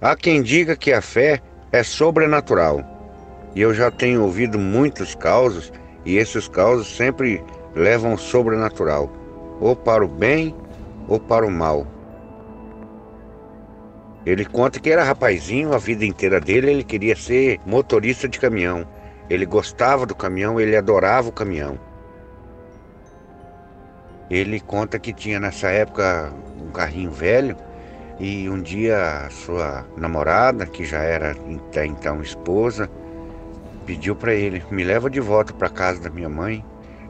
Há quem diga que a fé é sobrenatural. E eu já tenho ouvido muitos causos, e esses causos sempre levam o sobrenatural, ou para o bem ou para o mal. Ele conta que era rapazinho, a vida inteira dele ele queria ser motorista de caminhão. Ele gostava do caminhão, ele adorava o caminhão. Ele conta que tinha nessa época um carrinho velho e um dia sua namorada, que já era até então esposa, pediu para ele: me leva de volta para casa da minha mãe.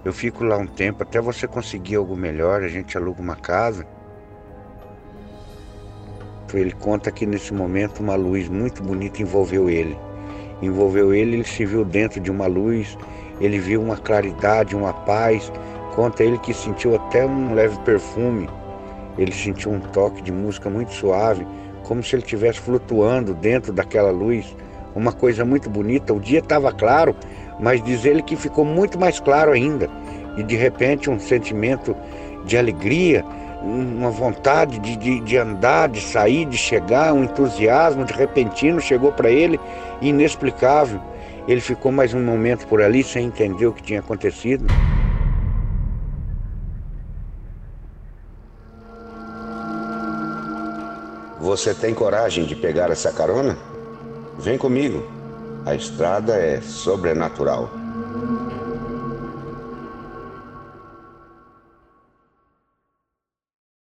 Eu fico lá um tempo até você conseguir algo melhor. A gente aluga uma casa. Ele conta que nesse momento uma luz muito bonita envolveu ele. Envolveu ele, ele se viu dentro de uma luz, ele viu uma claridade, uma paz. Conta ele que sentiu até um leve perfume. Ele sentiu um toque de música muito suave, como se ele estivesse flutuando dentro daquela luz uma coisa muito bonita. O dia estava claro, mas diz ele que ficou muito mais claro ainda. E de repente um sentimento de alegria, uma vontade de, de, de andar, de sair, de chegar, um entusiasmo de repentino chegou para ele, inexplicável. Ele ficou mais um momento por ali sem entender o que tinha acontecido. Você tem coragem de pegar essa carona? Vem comigo. A estrada é sobrenatural.